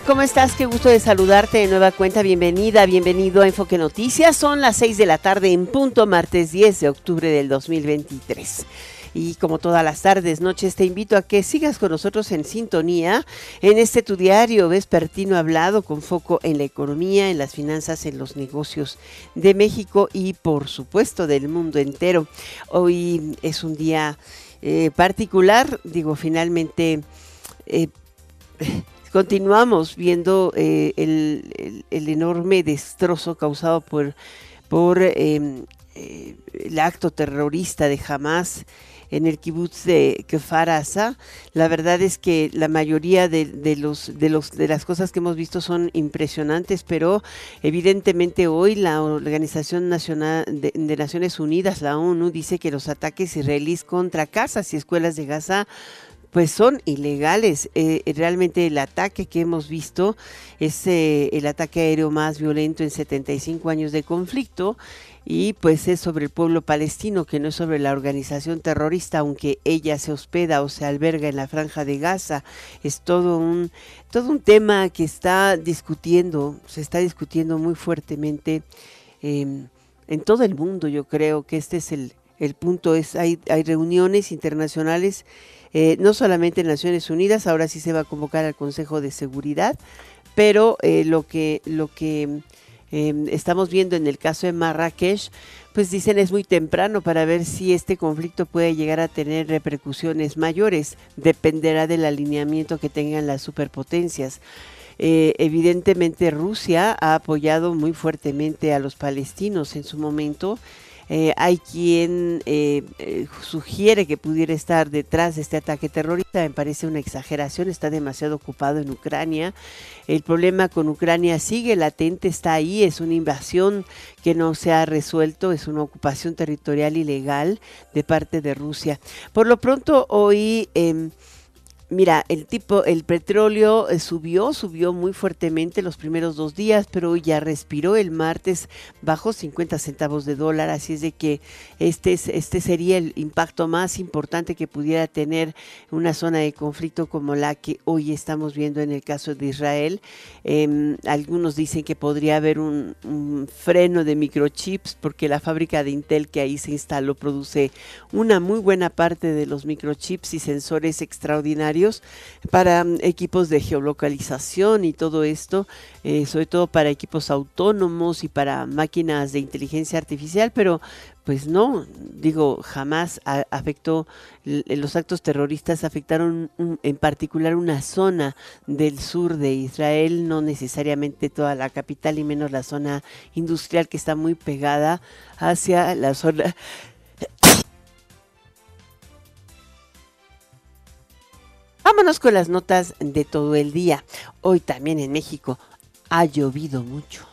¿Cómo estás? Qué gusto de saludarte de nueva cuenta. Bienvenida, bienvenido a Enfoque Noticias. Son las 6 de la tarde en punto, martes 10 de octubre del 2023. Y como todas las tardes, noches, te invito a que sigas con nosotros en sintonía en este tu diario vespertino hablado con foco en la economía, en las finanzas, en los negocios de México y por supuesto del mundo entero. Hoy es un día eh, particular, digo, finalmente... Eh, continuamos viendo eh, el, enorme destrozo causado por, em, eh, el acto terrorista de Hamas en el kibutz de Kfar La verdad es que la mayoría de, los, de las cosas que hemos visto son impresionantes, pero evidentemente hoy la Organización Nacional de, de Naciones Unidas, la ONU, dice que los ataques israelíes contra casas y escuelas de Gaza pues son ilegales. Eh, realmente el ataque que hemos visto es eh, el ataque aéreo más violento en 75 años de conflicto y pues es sobre el pueblo palestino, que no es sobre la organización terrorista, aunque ella se hospeda o se alberga en la franja de Gaza. Es todo un, todo un tema que está discutiendo, se está discutiendo muy fuertemente em, en todo el mundo. Yo creo que este es el, el punto, es hay, hay reuniones internacionales eh, no solamente en Naciones Unidas, ahora sí se va a convocar al Consejo de Seguridad, pero eh, lo que, lo que em, estamos viendo en el caso de Marrakech, pues dicen es muy temprano para ver si este conflicto puede llegar a tener repercusiones mayores, dependerá del alineamiento que tengan las superpotencias. Eh, evidentemente Rusia ha apoyado muy fuertemente a los palestinos en su momento eh, hay quien eh, eh, sugiere que pudiera estar detrás de este ataque terrorista. Me parece una exageración, está demasiado ocupado en Ucrania. El problema con Ucrania sigue latente, está ahí, es una invasión que no se ha resuelto, es una ocupación territorial ilegal de parte de Rusia. Por lo pronto, hoy... Em, Mira, el tipo, el petróleo eh, subió, subió muy fuertemente los primeros dos días, pero ya respiró el martes, bajó 50 centavos de dólar, así es de que este, este sería el impacto más importante que pudiera tener una zona de conflicto como la que hoy estamos viendo en el caso de Israel. Em, algunos dicen que podría haber un freno de microchips porque la fábrica de Intel que ahí se instaló produce una muy buena parte de los microchips y sensores extraordinarios para mm, equipos de geolocalización y todo esto, eh, sobre todo para equipos autónomos y para máquinas de inteligencia artificial, pero pues no, digo, jamás afectó, los actos terroristas afectaron en particular una zona del sur de Israel, no necesariamente toda la capital y menos la zona industrial que está muy pegada hacia la zona Vámonos con las notas de todo el día. Hoy también en México ha llovido mucho.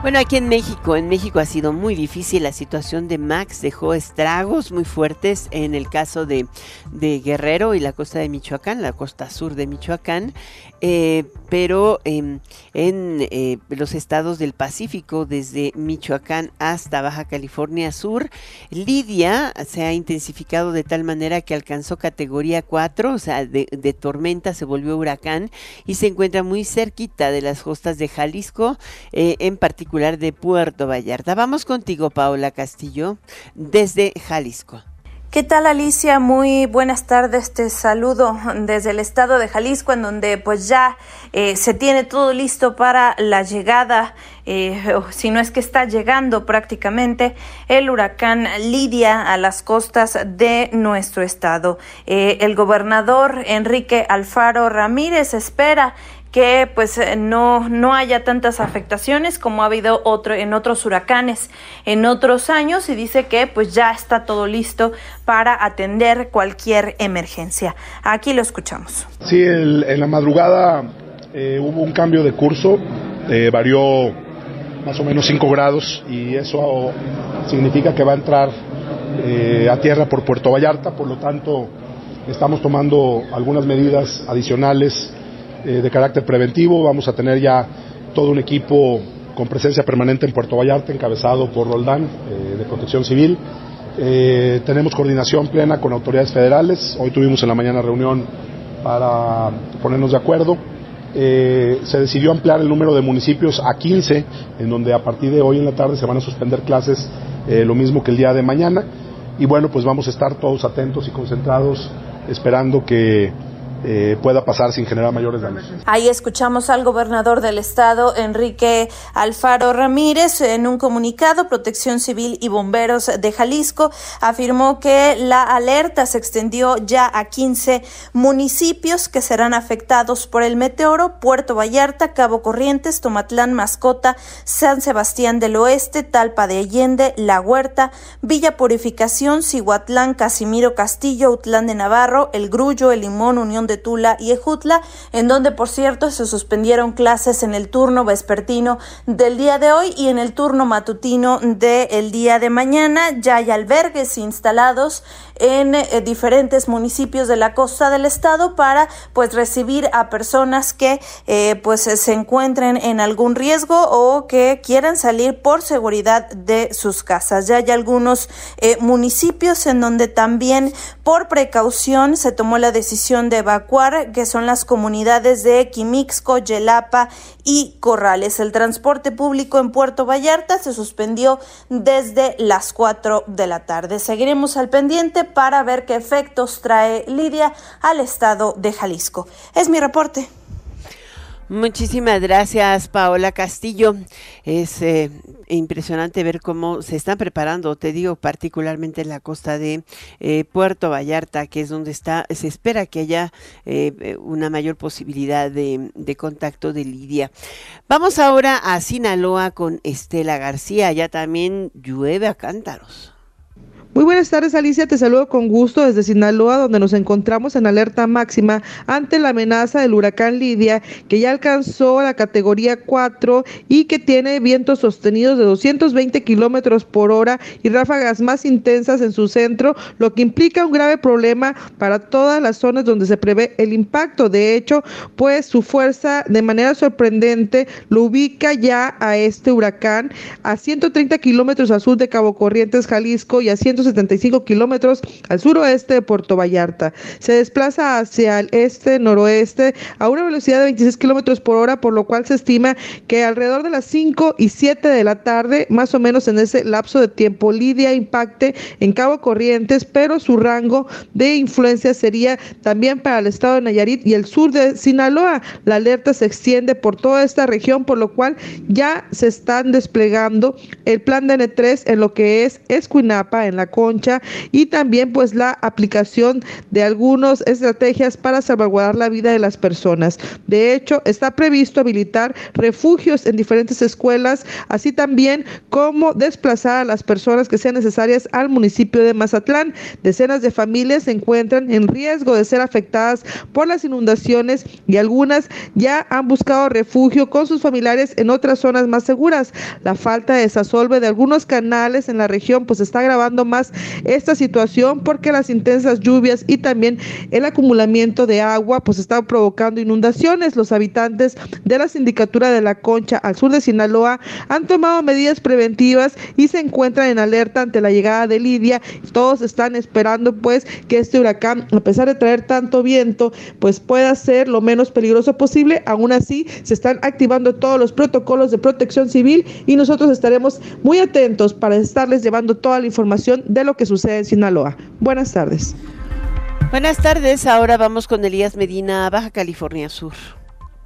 Bueno, aquí en México, en México ha sido muy difícil la situación de Max, dejó estragos muy fuertes en el caso de, Guerrero y la costa de Michoacán, la costa sur de Michoacán, eh, pero em, en eh, los estados del Pacífico, desde Michoacán hasta Baja California Sur, Lidia se ha intensificado de tal manera que alcanzó categoría 4, o sea, de, de tormenta se volvió huracán y se encuentra muy cerquita de las costas de Jalisco, eh, en particular de Puerto Vallarta. Vamos contigo, Paola Castillo, desde Jalisco. ¿Qué tal Alicia? Muy buenas tardes. Te saludo desde el estado de Jalisco, en donde pues ya eh, se tiene todo listo para la llegada, eh, si no es que está llegando prácticamente, el huracán Lidia a las costas de nuestro estado. Eh, el gobernador Enrique Alfaro Ramírez espera que pues eh, no, no haya tantas afectaciones como ha habido otro, en otros huracanes en otros años y dice que pues ya está todo listo para atender cualquier emergencia. Aquí lo escuchamos. Sí, en la madrugada eh, hubo un cambio de curso, eh, varió más o menos 5 grados y eso significa que va a entrar a tierra por Puerto Vallarta, por lo tanto estamos tomando algunas medidas adicionales de carácter preventivo, vamos a tener ya todo un equipo con presencia permanente en Puerto Vallarta, encabezado por Roldán, de Protección Civil. tenemos coordinación plena con autoridades federales. Hoy tuvimos en la mañana reunión para ponernos de acuerdo. Eh, se decidió ampliar el número de municipios a 15, en donde a partir de hoy en la tarde se van a suspender clases, eh, lo mismo que el día de mañana. Y bueno, pues vamos a estar todos atentos y concentrados esperando que eh, pueda pasar sin generar mayores daños. Ahí escuchamos al gobernador del estado, Enrique Alfaro Ramírez, en un comunicado, Protección Civil y Bomberos de Jalisco afirmó que la alerta se extendió ya a 15 municipios que serán afectados por el meteoro, Puerto Vallarta, Cabo Corrientes, Tomatlán, Mascota, San Sebastián del Oeste, Talpa de Allende, La Huerta, Villa Purificación, Cihuatlán, Casimiro Castillo, Utlán de Navarro, El Grullo, El Limón, Unión de Tula y Ejutla, en donde, por cierto, se suspendieron clases en el turno vespertino del día de hoy y en el turno matutino del día de mañana. Ya hay albergues instalados en eh, diferentes municipios de la costa del estado para pues recibir a personas que eh, pues se encuentren en algún riesgo o que quieran salir por seguridad de sus casas. Ya hay algunos eh, municipios en donde también por precaución se tomó la decisión de evacuar, que son las comunidades de Quimixco, Yelapa y Corrales. El transporte público en Puerto Vallarta se suspendió desde las 4 de la tarde. Seguiremos al pendiente para ver qué efectos trae Lidia al estado de Jalisco. Es mi reporte. Muchísimas gracias, Paola Castillo. Es eh, impresionante ver cómo se están preparando, te digo, particularmente en la costa de eh, Puerto Vallarta, que es donde está, se espera que haya eh, una mayor posibilidad de, de, contacto de Lidia. Vamos ahora a Sinaloa con Estela García. Ya también llueve a cántaros. Muy buenas tardes, Alicia. Te saludo con gusto desde Sinaloa, donde nos encontramos en alerta máxima ante la amenaza del huracán Lidia, que ya alcanzó la categoría 4 y que tiene vientos sostenidos de 220 kilómetros por hora y ráfagas más intensas en su centro, lo que implica un grave problema para todas las zonas donde se prevé el impacto. De hecho, pues su fuerza de manera sorprendente lo ubica ya a este huracán a 130 kilómetros al sur de Cabo Corrientes, Jalisco, y a 100 75 kilómetros al suroeste de Puerto Vallarta. Se desplaza hacia el este-noroeste a una velocidad de 26 kilómetros por hora, por lo cual se estima que alrededor de las 5 y 7 de la tarde, más o menos en ese lapso de tiempo, Lidia impacte en Cabo Corrientes, pero su rango de influencia sería también para el estado de Nayarit y el sur de Sinaloa. La alerta se extiende por toda esta región, por lo cual ya se están desplegando el plan de N3 en lo que es Escuinapa, en la concha y también pues la aplicación de algunas estrategias para salvaguardar la vida de las personas. De hecho, está previsto habilitar refugios en diferentes escuelas, así también como desplazar a las personas que sean necesarias al municipio de Mazatlán. Decenas de familias se encuentran en riesgo de ser afectadas por las inundaciones y algunas ya han buscado refugio con sus familiares en otras zonas más seguras. La falta de desasolve de algunos canales en la región pues está agravando más esta situación porque las intensas lluvias y también el acumulamiento de agua pues está provocando inundaciones. Los habitantes de la sindicatura de la Concha al sur de Sinaloa han tomado medidas preventivas y se encuentran en alerta ante la llegada de Lidia. Todos están esperando pues que este huracán, a pesar de traer tanto viento, pues pueda ser lo menos peligroso posible. Aún así, se están activando todos los protocolos de protección civil y nosotros estaremos muy atentos para estarles llevando toda la información de lo que sucede en Sinaloa. Buenas tardes. Buenas tardes, ahora vamos con Elías Medina, Baja California Sur.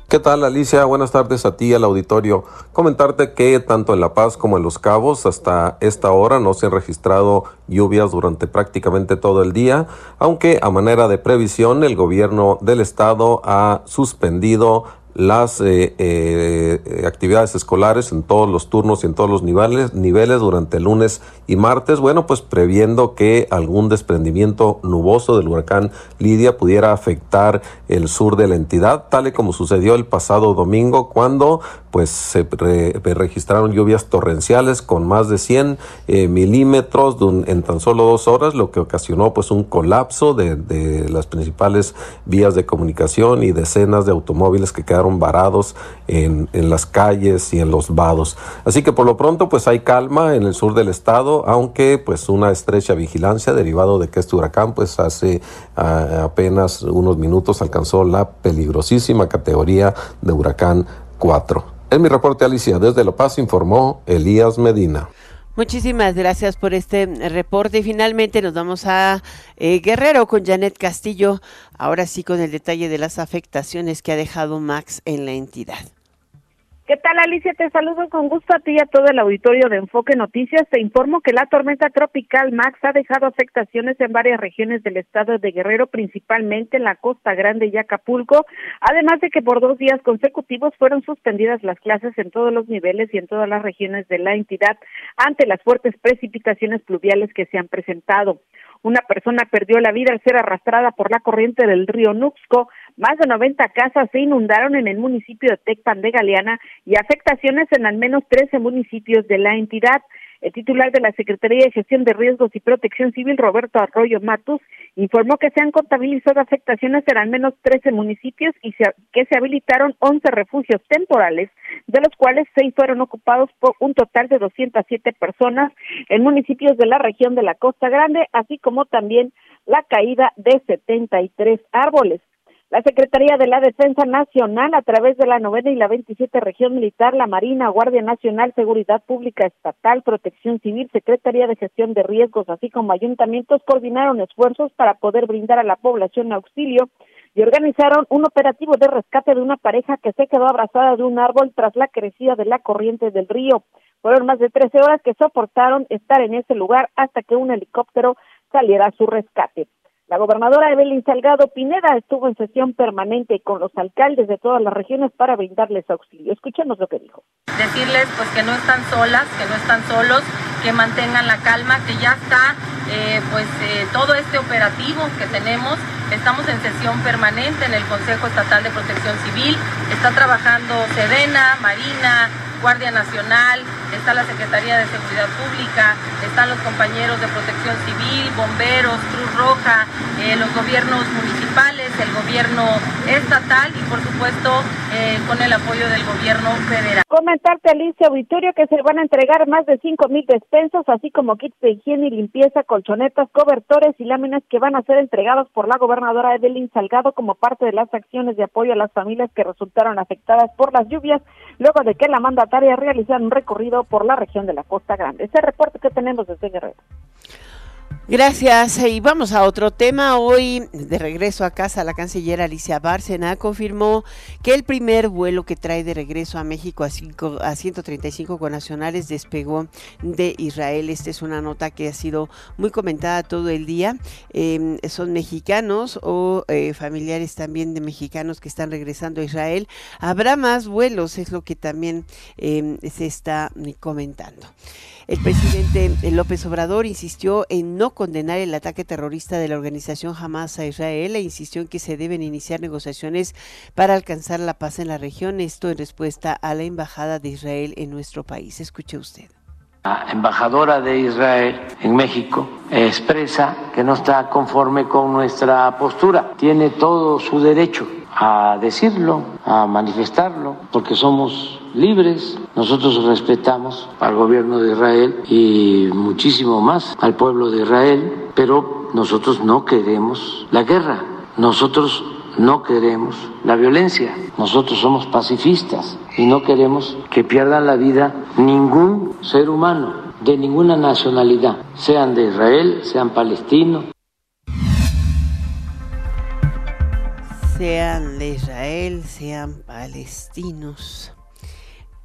¿Qué tal Alicia? Buenas tardes a ti, al auditorio. Comentarte que tanto en La Paz como en Los Cabos hasta esta hora no se han registrado lluvias durante prácticamente todo el día, aunque a manera de previsión el gobierno del estado ha suspendido las eh, eh, actividades escolares en todos los turnos y en todos los niveles, niveles durante el lunes y martes. Bueno, pues previendo que algún desprendimiento nuboso del huracán Lidia pudiera afectar el sur de la entidad, tal y como sucedió el pasado domingo cuando pues se registraron lluvias torrenciales con más de 100 eh, milímetros en tan solo dos horas, lo que ocasionó pues un colapso de, de las principales vías de comunicación y decenas de automóviles que quedaron varados en, en las calles y en los vados. Así que por lo pronto pues hay calma en el sur del estado, aunque pues una estrecha vigilancia derivado de que este huracán pues hace apenas unos minutos alcanzó la peligrosísima categoría de huracán 4. En mi reporte, Alicia, desde La Paz informó Elías Medina. Muchísimas gracias por este reporte. Y finalmente nos vamos a eh, Guerrero con Janet Castillo, ahora sí con el detalle de las afectaciones que ha dejado Max en la entidad. ¿Qué tal, Alicia? Te saludo con gusto a ti y a todo el auditorio de Enfoque Noticias. Te informo que la tormenta tropical Max ha dejado afectaciones en varias regiones del estado de Guerrero, principalmente en la Costa Grande y Acapulco, además de que por dos días consecutivos fueron suspendidas las clases en todos los niveles y en todas las regiones de la entidad ante las fuertes precipitaciones pluviales que se han presentado. Una persona perdió la vida al ser arrastrada por la corriente del río Nuxco. Más de 90 casas se inundaron en el municipio de Tecpan de Galeana y afectaciones en al menos 13 municipios de la entidad. El titular de la Secretaría de Gestión de Riesgos y Protección Civil, Roberto Arroyo Matus, informó que se han contabilizado afectaciones en al menos 13 municipios y que se habilitaron 11 refugios temporales, de los cuales 6 fueron ocupados por un total de 207 personas en municipios de la región de la Costa Grande, así como también la caída de 73 árboles. La Secretaría de la Defensa Nacional, a través de la novena y la 27 región militar, la Marina, Guardia Nacional, Seguridad Pública Estatal, Protección Civil, Secretaría de Gestión de Riesgos, así como ayuntamientos, coordinaron esfuerzos para poder brindar a la población auxilio y organizaron un operativo de rescate de una pareja que se quedó abrazada de un árbol tras la crecida de la corriente del río. Fueron más de 13 horas que soportaron estar en ese lugar hasta que un helicóptero saliera a su rescate. La gobernadora Evelyn Salgado Pineda estuvo en sesión permanente con los alcaldes de todas las regiones para brindarles auxilio. Escuchemos lo que dijo. Decirles pues que no están solas, que no están solos, que mantengan la calma, que ya está eh, pues eh, todo este operativo que tenemos. Estamos en sesión permanente en el Consejo Estatal de Protección Civil. Está trabajando Sedena, Marina, Guardia Nacional, está la Secretaría de Seguridad Pública, están los compañeros de Protección Civil, bomberos, Cruz Roja, eh, los gobiernos municipales, el gobierno estatal y por supuesto eh, con el apoyo del gobierno federal. Comentarte, Alicia Auditorio, que se van a entregar más de 5 mil despensas, así como kits de higiene y limpieza, colchonetas, cobertores y láminas que van a ser entregados por la gobernadora Evelyn Salgado como parte de las acciones de apoyo a las familias que resultaron afectadas por las lluvias, luego de que la mandataria realizara un recorrido por la región de la Costa Grande. Ese reporte que tenemos desde Guerrero. Gracias. Y vamos a otro tema. Hoy, de regreso a casa, la canciller Alicia Bárcena confirmó que el primer vuelo que trae de regreso a México a, cinco, a 135 connacionales despegó de Israel. Esta es una nota que ha sido muy comentada todo el día. Em, son mexicanos o eh, familiares también de mexicanos que están regresando a Israel. Habrá más vuelos, es lo que también em, se está comentando. El presidente López Obrador insistió en no condenar el ataque terrorista de la organización Hamas a Israel e insistió en que se deben iniciar negociaciones para alcanzar la paz en la región, esto en respuesta a la embajada de Israel en nuestro país. Escuche usted. La embajadora de Israel en México expresa que no está conforme con nuestra postura. Tiene todo su derecho a decirlo, a manifestarlo, porque somos libres. Nosotros respetamos al gobierno de Israel y muchísimo más al pueblo de Israel, pero nosotros no queremos la guerra. Nosotros no queremos la violencia. Nosotros somos pacifistas y no queremos que pierdan la vida ningún ser humano de ninguna nacionalidad, sean de Israel, sean palestinos, sean de Israel, sean palestinos.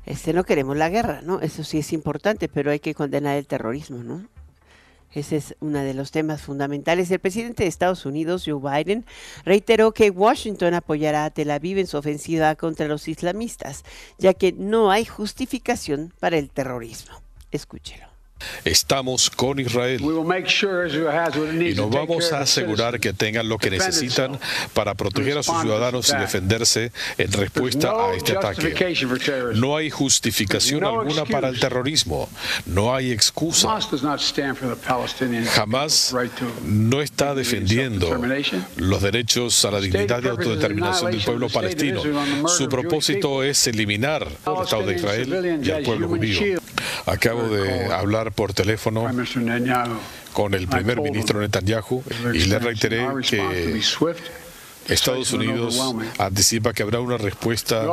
Este no queremos la guerra, ¿no? Eso sí es importante, pero hay que condenar el terrorismo, ¿no? Ese es uno de los temas fundamentales. El presidente de Estados Unidos, Joe Biden, reiteró que Washington apoyará a Tel Aviv en su ofensiva contra los islamistas, ya que no hay justificación para el terrorismo. Escúchelo. Estamos con Israel. Y nos vamos a asegurar que tengan lo que necesitan para proteger a sus ciudadanos y defenderse en respuesta a este ataque. No hay justificación alguna para el terrorismo, no hay excusa. Jamás no está defendiendo los derechos a la dignidad y autodeterminación del pueblo palestino. Su propósito es eliminar al Estado de Israel y al pueblo judío. Acabo de hablar por teléfono con el primer ministro Netanyahu y le reiteré que Estados Unidos anticipa que habrá una respuesta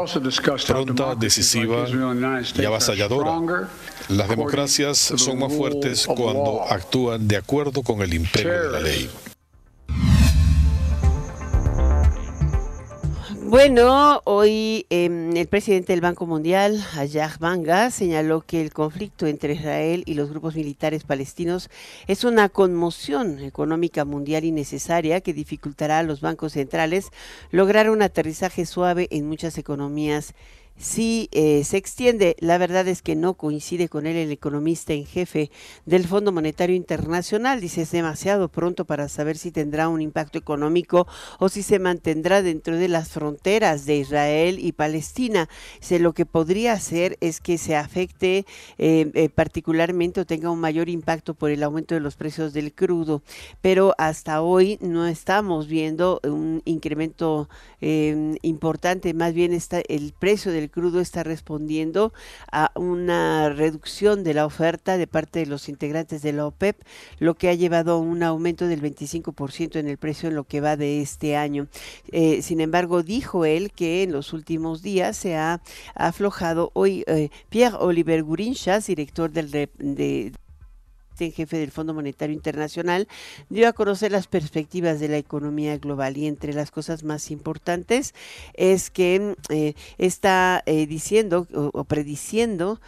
pronta, decisiva y avasalladora. Las democracias son más fuertes cuando actúan de acuerdo con el imperio de la ley. Bueno, hoy em, el presidente del Banco Mundial, Ayah Banga, señaló que el conflicto entre Israel y los grupos militares palestinos es una conmoción económica mundial innecesaria que dificultará a los bancos centrales lograr un aterrizaje suave en muchas economías sí eh, se extiende. La verdad es que no coincide con él el economista en jefe del Fondo Monetario Internacional. Dice es demasiado pronto para saber si tendrá un impacto económico o si se mantendrá dentro de las fronteras de Israel y Palestina. Lo que podría hacer es que se afecte eh, eh, particularmente o tenga un mayor impacto por el aumento de los precios del crudo. Pero hasta hoy no estamos viendo un incremento importante. Más bien está el precio del crudo está respondiendo a una reducción de la oferta de parte de los integrantes de la OPEP, lo que ha llevado a un aumento del 25% en el precio en lo que va de este año. Eh, sin embargo, dijo él que en los últimos días se ha aflojado. Hoy eh, Pierre Oliver Gurinchas, director del de en jefe del Fondo Monetario Internacional, dio a conocer las perspectivas de la economía global. Y entre las cosas más importantes es que eh, está eh, diciendo o, prediciendo,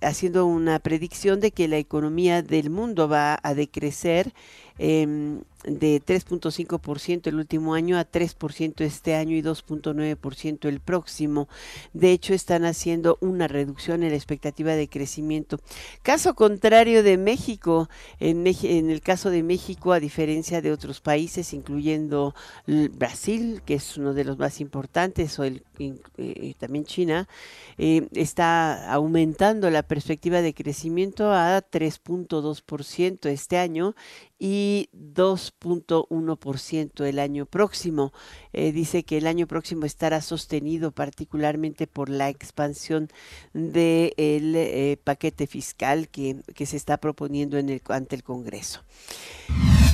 haciendo una predicción de que la economía del mundo va a decrecer eh, de 3.5% el último año a 3% este año y 2.9% el próximo. De hecho, están haciendo una reducción en la expectativa de crecimiento. Caso contrario de México, en, el caso de México, a diferencia de otros países, incluyendo Brasil, que es uno de los más importantes, o el, eh, también China, eh, está aumentando la perspectiva de crecimiento a 3.2% este año y 2.1% el año próximo. Eh, dice que el año próximo estará sostenido particularmente por la expansión del eh, paquete fiscal que, que, se está proponiendo ante el Congreso.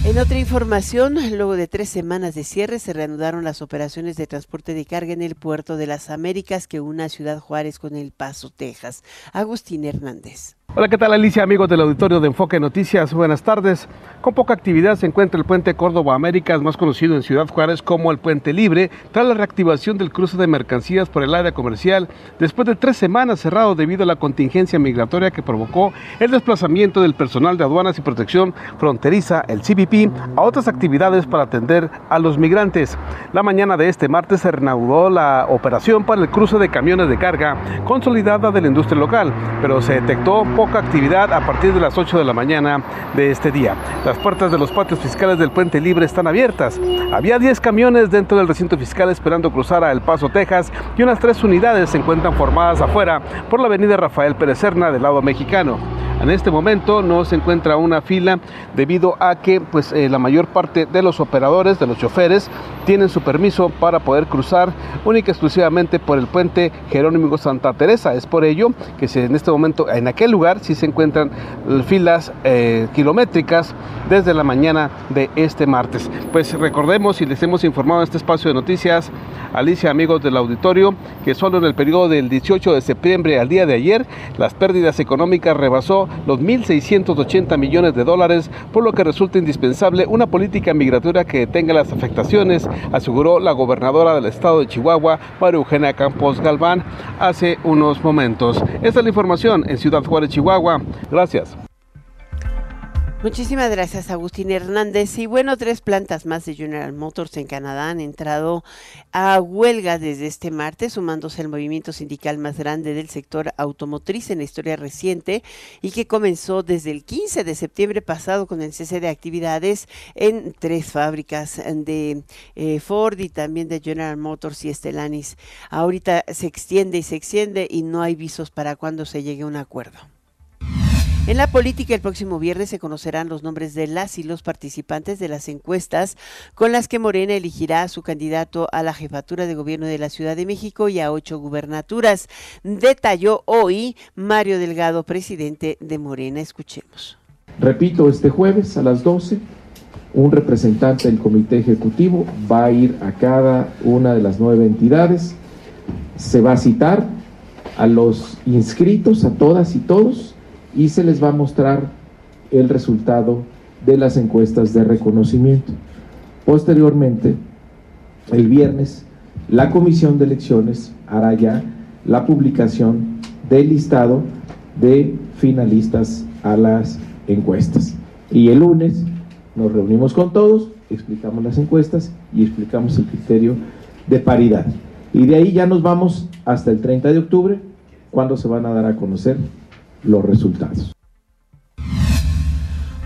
En otra información, luego de tres semanas de cierre, se reanudaron las operaciones de transporte de carga en el puerto de las Américas que una Ciudad Juárez con El Paso, Texas. Agustín Hernández. Hola, ¿qué tal Alicia, amigos del auditorio de Enfoque Noticias? Buenas tardes. Con poca actividad se encuentra el puente Córdoba Américas, más conocido en Ciudad Juárez como el Puente Libre, tras la reactivación del cruce de mercancías por el área comercial, después de tres semanas cerrado debido a la contingencia migratoria que provocó el desplazamiento del personal de aduanas y protección fronteriza, el CBP, a otras actividades para atender a los migrantes. La mañana de este martes se reanudó la operación para el cruce de camiones de carga consolidada de la industria local, pero se detectó actividad a partir de las 8 de la mañana de este día. Las puertas de los patios fiscales del Puente Libre están abiertas. Había 10 camiones dentro del recinto fiscal esperando cruzar a El Paso, Texas, y unas tres unidades se encuentran formadas afuera por la avenida Rafael Pérez Serna del lado mexicano. En este momento no se encuentra una fila debido a que pues, eh, la mayor parte de los operadores, de los choferes, tienen su permiso para poder cruzar única y exclusivamente por el puente Jerónimo Santa Teresa. Es por ello que si en este momento en aquel lugar sí se encuentran filas eh, kilométricas desde la mañana de este martes. Pues recordemos y les hemos informado en este espacio de noticias, Alicia, amigos del auditorio, que solo en el periodo del 18 de septiembre al día de ayer, las pérdidas económicas rebasó los 1.680 millones de dólares, por lo que resulta indispensable una política migratoria que detenga las afectaciones, aseguró la gobernadora del estado de Chihuahua, María Eugenia Campos Galván, hace unos momentos. Esta es la información en Ciudad Juárez, Chihuahua. Gracias. Muchísimas gracias, Agustín Hernández. Y bueno, tres plantas más de General Motors en Canadá han entrado a huelga desde este martes, sumándose al movimiento sindical más grande del sector automotriz en la historia reciente y que comenzó desde el 15 de septiembre pasado con el cese de actividades en tres fábricas de eh, Ford y también de General Motors y Stellantis. Ahorita se extiende y se extiende y no hay visos para cuando se llegue a un acuerdo. En la política, el próximo viernes se conocerán los nombres de las y los participantes de las encuestas con las que Morena elegirá a su candidato a la jefatura de gobierno de la Ciudad de México y a ocho gubernaturas. Detalló hoy Mario Delgado, presidente de Morena. Escuchemos. Repito, este jueves a las 12, un representante del comité ejecutivo va a ir a cada una de las nueve entidades, se va a citar a los inscritos, a todas y todos, y se les va a mostrar el resultado de las encuestas de reconocimiento. Posteriormente, el viernes, la Comisión de Elecciones hará ya la publicación del listado de finalistas a las encuestas. Y el lunes nos reunimos con todos, explicamos las encuestas y explicamos el criterio de paridad. Y de ahí ya nos vamos hasta el 30 de octubre, cuando se van a dar a conocer los resultados.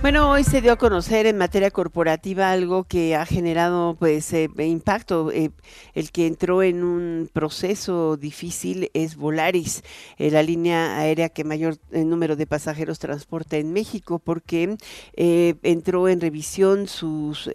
Bueno, hoy se dio a conocer en materia corporativa algo que ha generado pues eh, impacto. Eh, el que entró en un proceso difícil es Volaris, eh, la línea aérea que mayor número de pasajeros transporta en México, porque entró en revisión sus,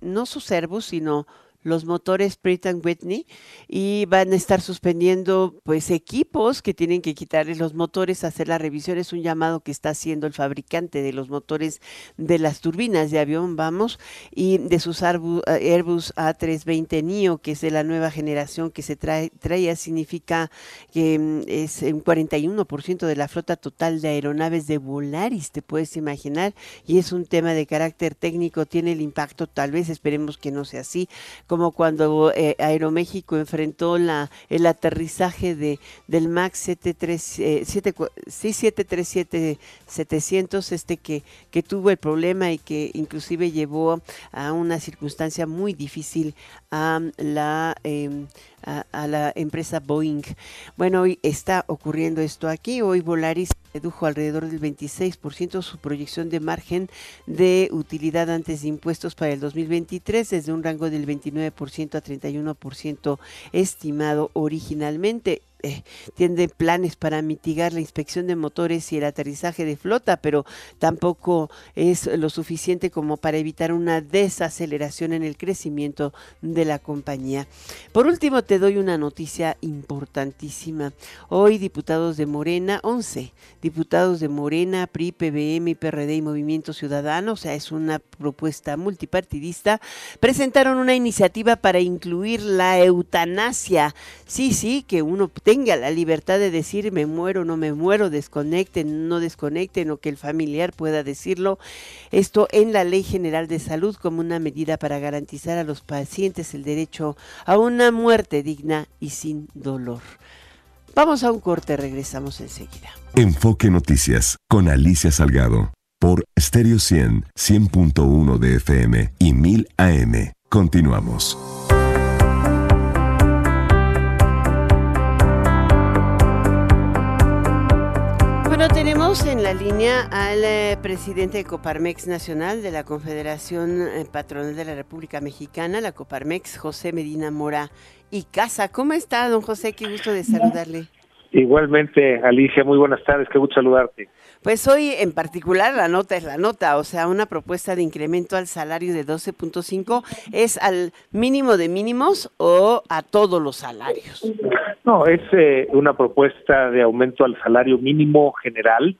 no sus servos, sino los motores Pratt Whitney y van a estar suspendiendo pues equipos que tienen que quitarles los motores, hacer la revisión, es un llamado que está haciendo el fabricante de los motores de las turbinas de avión, vamos, y de sus Airbus A320 NIO, que es de la nueva generación que se trae, traía, significa que mm, es un 41% de la flota total de aeronaves de Volaris, te puedes imaginar, y es un tema de carácter técnico, tiene el impacto, tal vez esperemos que no sea así, como cuando eh, Aeroméxico enfrentó la, el aterrizaje de, del MAX 737, 700, este que, que tuvo el problema y que inclusive llevó a una circunstancia muy difícil a la... Em, a, la empresa Boeing. Bueno, hoy está ocurriendo esto aquí. Hoy Volaris redujo alrededor del 26% su proyección de margen de utilidad antes de impuestos para el 2023, desde un rango del 29% a 31% estimado originalmente. Eh, tiene planes para mitigar la inspección de motores y el aterrizaje de flota, pero tampoco es lo suficiente como para evitar una desaceleración en el crecimiento de la compañía. Por último, te doy una noticia importantísima. Hoy diputados de Morena, 11 diputados de Morena, PRI, PBM, PRD y Movimiento Ciudadano, o sea, es una propuesta multipartidista, presentaron una iniciativa para incluir la eutanasia. Sí, sí, que uno tenga la libertad de decir me muero, no me muero, desconecten, no desconecten o que el familiar pueda decirlo. Esto en la Ley General de Salud como una medida para garantizar a los pacientes el derecho a una muerte digna y sin dolor. Vamos a un corte, regresamos enseguida. Enfoque Noticias con Alicia Salgado por Stereo 100, 100.1 de FM y 1000 AM. Continuamos. Tenemos en la línea al eh, presidente de Coparmex Nacional de la Confederación eh, Patronal de la República Mexicana, la Coparmex, José Medina Mora y Casa. ¿Cómo está, don José? Qué gusto de saludarle. Igualmente, Alicia, muy buenas tardes, qué gusto saludarte. Pues hoy en particular la nota es la nota, o sea, una propuesta de incremento al salario de 12.5 es al mínimo de mínimos o a todos los salarios. No, es eh, una propuesta de aumento al salario mínimo general.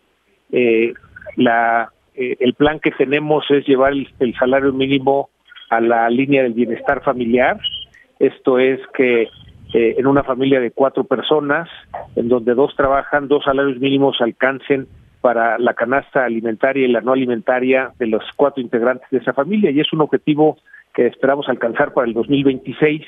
Eh, la, eh, el plan que tenemos es llevar el, el salario mínimo a la línea del bienestar familiar. Esto es que en una familia de cuatro personas, en donde dos trabajan, dos salarios mínimos alcancen para la canasta alimentaria y la no alimentaria de los cuatro integrantes de esa familia y es un objetivo que esperamos alcanzar para el 2026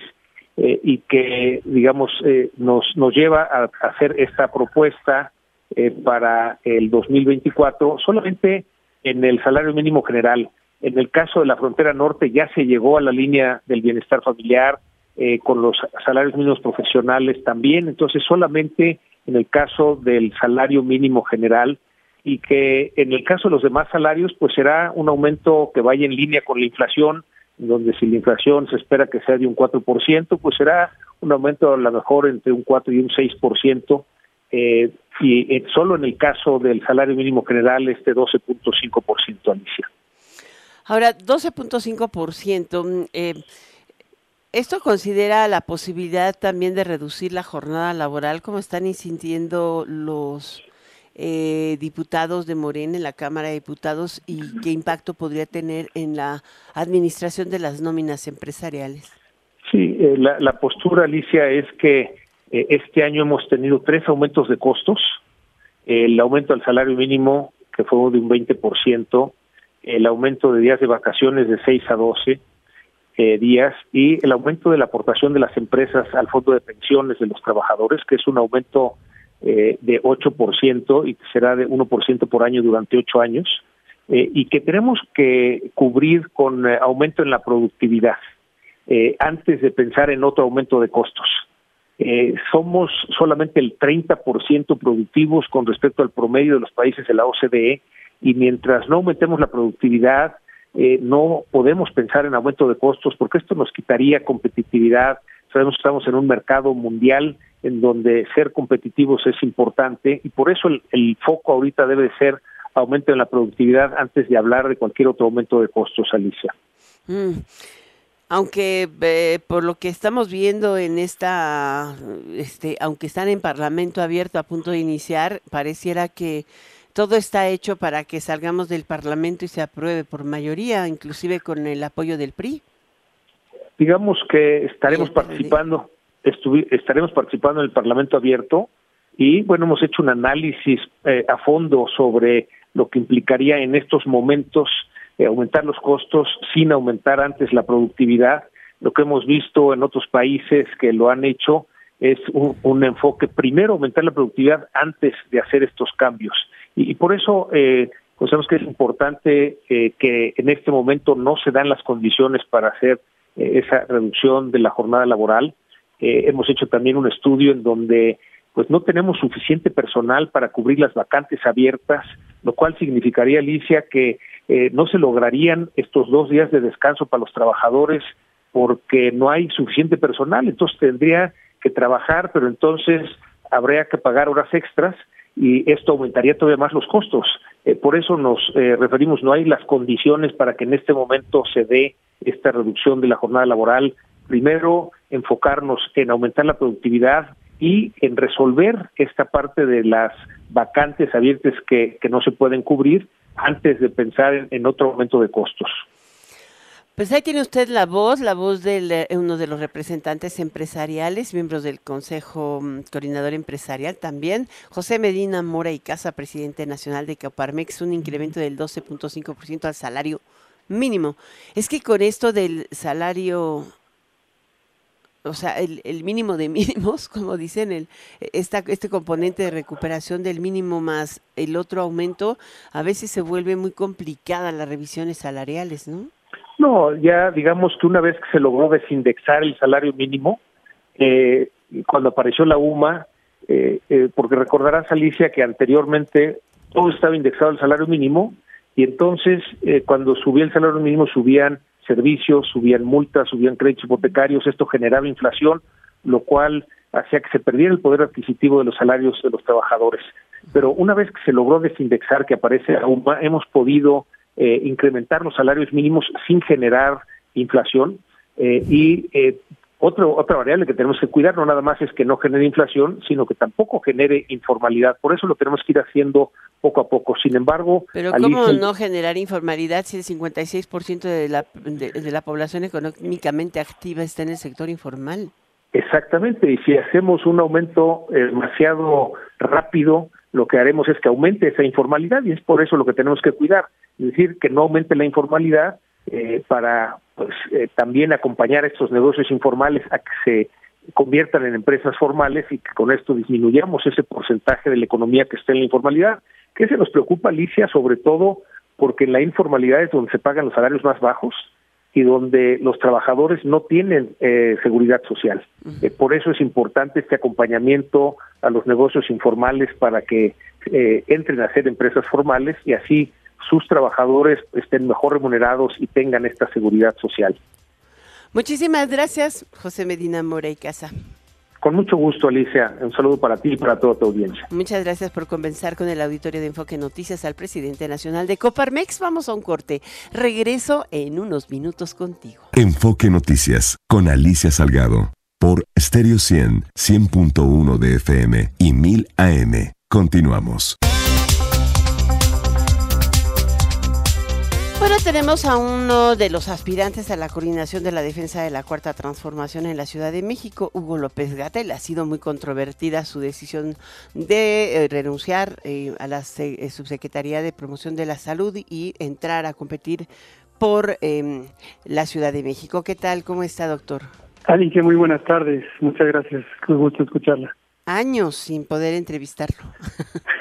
eh, y que digamos eh, nos nos lleva a, hacer esta propuesta eh, para el 2024 solamente en el salario mínimo general. En el caso de la frontera norte ya se llegó a la línea del bienestar familiar eh, con los salarios mínimos profesionales también, entonces solamente en el caso del salario mínimo general y que en el caso de los demás salarios pues será un aumento que vaya en línea con la inflación, donde si la inflación se espera que sea de un 4%, pues será un aumento a lo mejor entre un 4 y un 6%, eh, y eh, solo en el caso del salario mínimo general este 12.5%, Alicia. Ahora, 12.5%, mm, eh, ¿esto considera la posibilidad también de reducir la jornada laboral como están insintiendo los eh, diputados de Morena en la Cámara de Diputados y qué impacto podría tener en la administración de las nóminas empresariales? Sí, eh, la, postura, Alicia, es que eh, este año hemos tenido tres aumentos de costos. El aumento del salario mínimo, que fue de un 20%, el aumento de días de vacaciones de 6 a 12 eh, días y el aumento de la aportación de las empresas al fondo de pensiones de los trabajadores, que es un aumento eh, de 8% y que será de 1% por año durante ocho años, eh, y que tenemos que cubrir con eh, aumento en la productividad antes de pensar en otro aumento de costos. somos solamente el 30% productivos con respecto al promedio de los países de la OCDE y mientras no aumentemos la productividad, no podemos pensar en aumento de costos porque esto nos quitaría competitividad. Sabemos que estamos en un mercado mundial en donde ser competitivos es importante y por eso el, foco ahorita debe ser aumento en la productividad antes de hablar de cualquier otro aumento de costos, Alicia. Mm. Aunque eh, por lo que estamos viendo en esta, este, aunque están en Parlamento abierto a punto de iniciar, pareciera que todo está hecho para que salgamos del Parlamento y se apruebe por mayoría, inclusive con el apoyo del PRI. Digamos que estaremos participando estaremos participando en el Parlamento abierto y bueno, hemos hecho un análisis eh, a fondo sobre lo que implicaría en estos momentos eh, aumentar los costos sin aumentar antes la productividad. Lo que hemos visto en otros países que lo han hecho es un, enfoque, primero aumentar la productividad antes de hacer estos cambios. Y, por eso eh, consideramos que es importante eh, que en este momento no se dan las condiciones para hacer esa reducción de la jornada laboral. Eh, hemos hecho también un estudio en donde pues no tenemos suficiente personal para cubrir las vacantes abiertas, lo cual significaría, Alicia, que eh, no se lograrían estos dos días de descanso para los trabajadores porque no hay suficiente personal, entonces tendría que trabajar, pero entonces habría que pagar horas extras y esto aumentaría todavía más los costos. Eh, por eso nos referimos, no hay las condiciones para que en este momento se dé esta reducción de la jornada laboral primero enfocarnos en aumentar la productividad y en resolver esta parte de las vacantes abiertas que, no se pueden cubrir antes de pensar en, otro aumento de costos. Pues ahí tiene usted la voz, la voz de eh, uno de los representantes empresariales, miembros del Consejo mm, Coordinador Empresarial también, José Medina Mora y Casa, presidente nacional de Caparmex, un incremento del 12.5% al salario mínimo. Es que con esto del salario o sea, el, el, mínimo de mínimos, como dicen, el, esta, este componente de recuperación del mínimo más el otro aumento, a veces se vuelve muy complicada las revisiones salariales, ¿no? No, ya digamos que una vez que se logró desindexar el salario mínimo, eh, cuando apareció la UMA, eh, eh, porque recordarás, Alicia, que anteriormente todo estaba indexado al salario mínimo, y entonces eh, cuando subía el salario mínimo subían servicios, subían multas, subían créditos hipotecarios, esto generaba inflación, lo cual hacía que se perdiera el poder adquisitivo de los salarios de los trabajadores. Pero una vez que se logró desindexar, que aparece aún hemos podido eh, incrementar los salarios mínimos sin generar inflación eh, y eh, otro, otra variable que tenemos que cuidar no nada más es que no genere inflación, sino que tampoco genere informalidad. Por eso lo tenemos que ir haciendo poco a poco. Sin embargo... Pero ¿cómo no generar informalidad si el 56% de la, de, la población económicamente activa está en el sector informal? Exactamente, y si hacemos un aumento eh, demasiado rápido, lo que haremos es que aumente esa informalidad y es por eso lo que tenemos que cuidar, es decir, que no aumente la informalidad eh, para pues, eh, también acompañar a estos negocios informales a que se conviertan en empresas formales y que con esto disminuyamos ese porcentaje de la economía que está en la informalidad. ¿Qué se nos preocupa, Alicia? Sobre todo porque en la informalidad es donde se pagan los salarios más bajos y donde los trabajadores no tienen eh, seguridad social. Eh, por eso es importante este acompañamiento a los negocios informales para que eh, entren a ser empresas formales y así sus trabajadores estén mejor remunerados y tengan esta seguridad social. Muchísimas gracias, José Medina Mora y Casa. Con mucho gusto, Alicia. Un saludo para ti y para toda tu audiencia. Muchas gracias por conversar con el auditorio de Enfoque Noticias al presidente nacional de Coparmex. Vamos a un corte. Regreso en unos minutos contigo. Enfoque Noticias con Alicia Salgado por Stereo 100, 100.1 de FM y 1000 AM. Continuamos. Tenemos a uno de los aspirantes a la coordinación de la defensa de la Cuarta Transformación en la Ciudad de México, Hugo López Gatel. Ha sido muy controvertida su decisión de eh, renunciar eh, a la eh, Subsecretaría de Promoción de la Salud y entrar a competir por em, la Ciudad de México. ¿Qué tal? ¿Cómo está, doctor? Alicia, muy buenas tardes. Muchas gracias. Me gusto escucharla. Años sin poder entrevistarlo.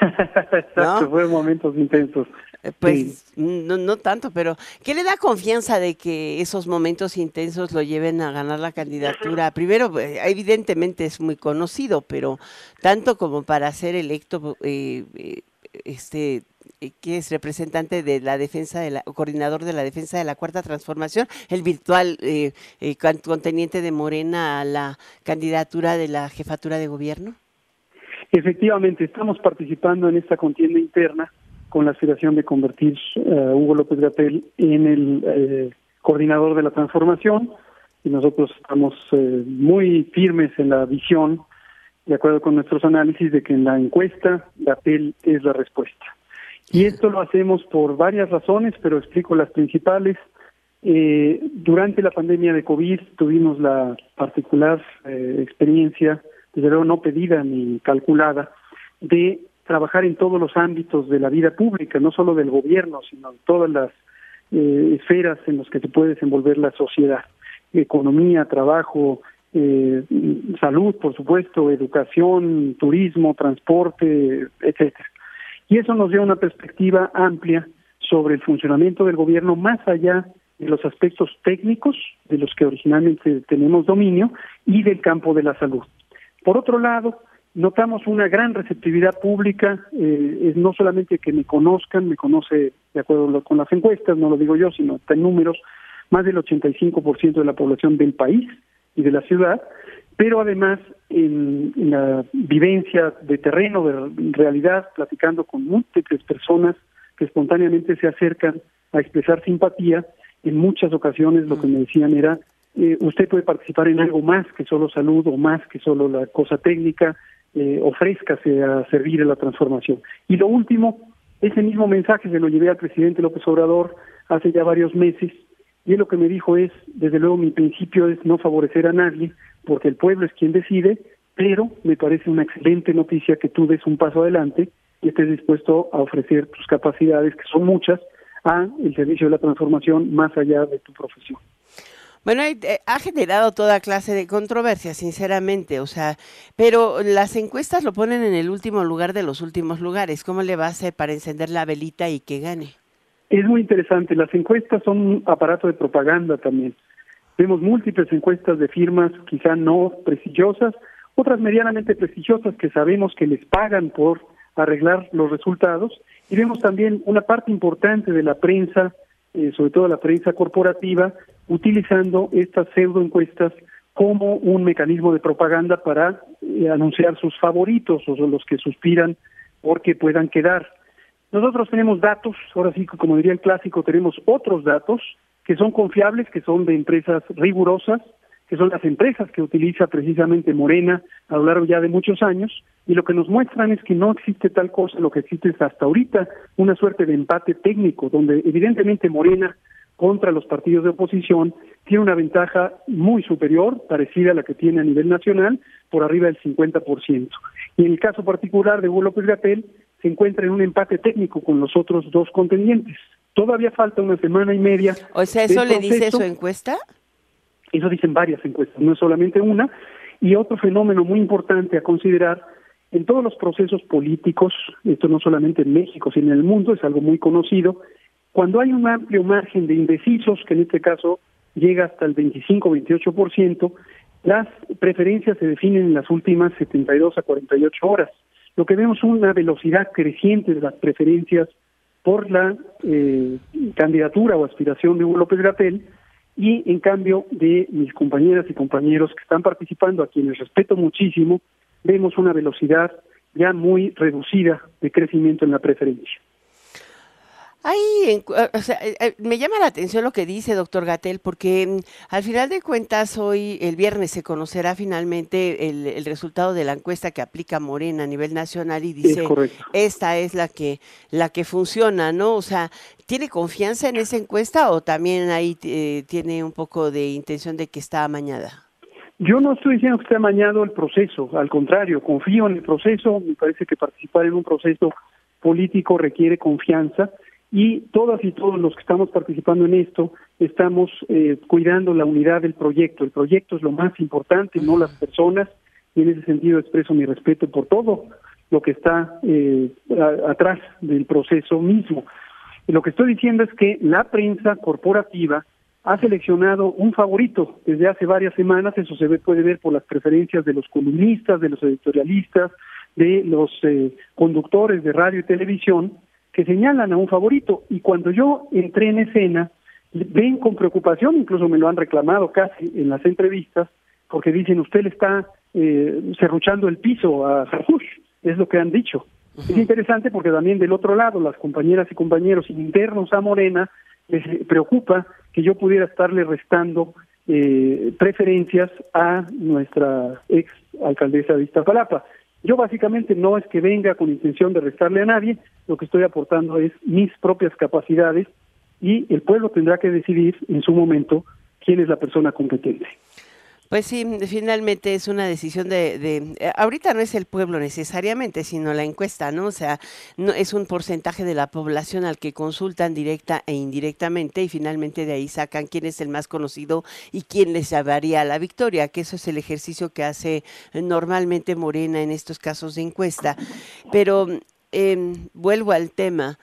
Exacto, fueron momentos intensos. Eh, pues no, no tanto, pero ¿qué le da confianza de que esos momentos intensos lo lleven a ganar la candidatura? Primero, eh, evidentemente es muy conocido, pero tanto como para ser electo, eh, este, que es representante de la defensa, de la, coordinador de la defensa de la Cuarta Transformación, el virtual conteniente de Morena a la candidatura de la jefatura de gobierno. Efectivamente, estamos participando en esta contienda interna con la aspiración de convertir a eh, Hugo López Gatel en el eh, coordinador de la transformación y nosotros estamos eh, muy firmes en la visión, de acuerdo con nuestros análisis, de que en la encuesta Gatel es la respuesta. Y esto lo hacemos por varias razones, pero explico las principales. durante la pandemia de COVID tuvimos la particular experiencia, desde luego no pedida ni calculada, de trabajar en todos los ámbitos de la vida pública, no solo del gobierno, sino en todas las eh, esferas en las que se puede desenvolver la sociedad. Economía, trabajo, eh, salud, por supuesto, educación, turismo, transporte, etcétera. Y eso nos dio una perspectiva amplia sobre el funcionamiento del gobierno más allá de los aspectos técnicos de los que originalmente tenemos dominio y del campo de la salud. Por otro lado, notamos una gran receptividad pública, eh, es no solamente que me conozcan, me conoce de acuerdo con las encuestas, no lo digo yo, sino en números, más del 85% de la población del país y de la ciudad, pero además en, la vivencia de terreno, de realidad, platicando con múltiples personas que espontáneamente se acercan a expresar simpatía, en muchas ocasiones lo que me decían era, eh, usted puede participar en algo más que solo salud o más que solo la cosa técnica, eh, ofrézcase a servir en la transformación. Y lo último, ese mismo mensaje se lo llevé al presidente López Obrador hace ya varios meses, y él lo que me dijo es, desde luego mi principio es no favorecer a nadie, porque el pueblo es quien decide, pero me parece una excelente noticia que tú des un paso adelante y estés dispuesto a ofrecer tus capacidades, que son muchas, a el servicio de la transformación más allá de tu profesión. Bueno, eh, ha generado toda clase de controversia, sinceramente, o sea, pero las encuestas lo ponen en el último lugar de los últimos lugares. ¿Cómo le va a hacer para encender la velita y que gane? Es muy interesante. Las encuestas son un aparato de propaganda también. Vemos múltiples encuestas de firmas, quizá no prestigiosas, otras medianamente prestigiosas que sabemos que les pagan por arreglar los resultados. Y vemos también una parte importante de la prensa, eh, sobre todo la prensa corporativa, utilizando estas pseudoencuestas como un mecanismo de propaganda para eh, anunciar sus favoritos o los que suspiran porque puedan quedar. Nosotros tenemos datos, ahora sí, como diría el clásico, tenemos otros datos que son confiables, que son de empresas rigurosas, que son las empresas que utiliza precisamente Morena a lo largo ya de muchos años, y lo que nos muestran es que no existe tal cosa, lo que existe es hasta ahorita una suerte de empate técnico, donde evidentemente Morena contra los partidos de oposición tiene una ventaja muy superior, parecida a la que tiene a nivel nacional, por arriba del 50%. Y en el caso particular de Hugo López Gatel, se encuentra en un empate técnico con los otros dos contendientes. Todavía falta una semana y media. O sea, ¿eso le dice su encuesta? Eso dicen varias encuestas, no es solamente una. Y otro fenómeno muy importante a considerar en todos los procesos políticos, esto no solamente en México, sino en el mundo, es algo muy conocido, Cuando hay un amplio margen de indecisos, que en este caso llega hasta el 25-28%, las preferencias se definen en las últimas 72 a 48 horas. Lo que vemos es una velocidad creciente de las preferencias por la eh, candidatura o aspiración de Hugo López Gatel y en cambio de mis compañeras y compañeros que están participando, a quienes respeto muchísimo, vemos una velocidad ya muy reducida de crecimiento en la preferencia. Ahí, o sea, eh, eh, me llama la atención lo que dice doctor Gatel, porque mm, al final de cuentas hoy, el viernes, se conocerá finalmente el, resultado de la encuesta que aplica Morena a nivel nacional y dice, esta es la que, la que funciona, ¿no? O sea, ¿tiene confianza en esa encuesta o también ahí eh, tiene un poco de intención de que está amañada? Yo no estoy diciendo que esté amañado el proceso, al contrario, confío en el proceso, me parece que participar en un proceso político requiere confianza y todas y todos los que estamos participando en esto estamos eh, cuidando la unidad del proyecto. El proyecto es lo más importante, no las personas, y en ese sentido expreso mi respeto por todo lo que está eh, atrás del proceso mismo. lo que estoy diciendo es que la prensa corporativa ha seleccionado un favorito desde hace varias semanas, eso se ve, puede ver por las preferencias de los columnistas, de los editorialistas, de los eh, conductores de radio y televisión, que señalan a un favorito. Y cuando yo entré en escena ven con preocupación, incluso me lo han reclamado casi en las entrevistas, porque dicen usted le está eh, cerruchando el piso a Sarjush, es lo que han dicho. Es interesante porque también del otro lado las compañeras y compañeros internos a Morena les preocupa que yo pudiera estarle restando eh, preferencias a nuestra ex alcaldesa de Iztapalapa. Yo básicamente no es que venga con intención de restarle a nadie, lo que estoy aportando es mis propias capacidades y el pueblo tendrá que decidir en su momento quién es la persona competente. Pues sí, finalmente es una decisión de, eh, ahorita no es el pueblo necesariamente, sino la encuesta, ¿no? O sea, no es un porcentaje de la población al que consultan directa e indirectamente y finalmente de ahí sacan quién es el más conocido y quién les llevaría a la victoria, que eso es el ejercicio que hace normalmente Morena en estos casos de encuesta. Pero em, vuelvo al tema.